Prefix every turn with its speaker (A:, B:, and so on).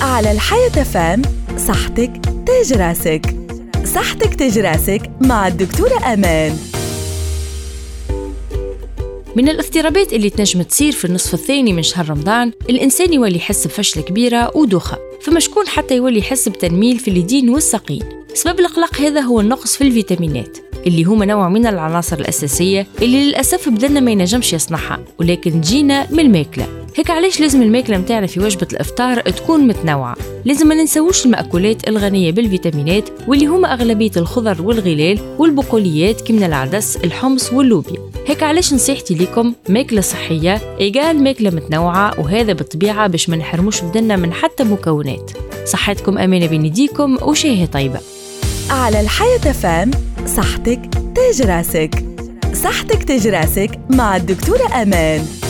A: على الحياة فام صحتك تاج راسك. صحتك تاج راسك مع الدكتورة أمان.
B: من الاضطرابات اللي تنجم تصير في النصف الثاني من شهر رمضان الإنسان يولي يحس بفشلة كبيرة ودوخة فما شكون حتى يولي يحس بتنميل في اليدين والساقين. سبب القلق هذا هو النقص في الفيتامينات. اللي هما نوع من العناصر الأساسية اللي للأسف بدلنا ما ينجمش يصنعها ولكن تجينا من الماكلة هيك علاش لازم الماكلة متاعنا في وجبة الإفطار تكون متنوعة؟ لازم ما ننسوش المأكولات الغنية بالفيتامينات واللي هما أغلبية الخضر والغلال والبقوليات كمن العدس الحمص واللوبيا. هيك علاش نصيحتي لكم ماكلة صحية إيجال ماكلة متنوعة وهذا بالطبيعة باش ما نحرموش بدنا من حتى مكونات. صحتكم أمانة بين يديكم وشاهي طيبة.
A: على الحياة فام صحتك تاج راسك. صحتك تاج راسك مع الدكتورة أمان.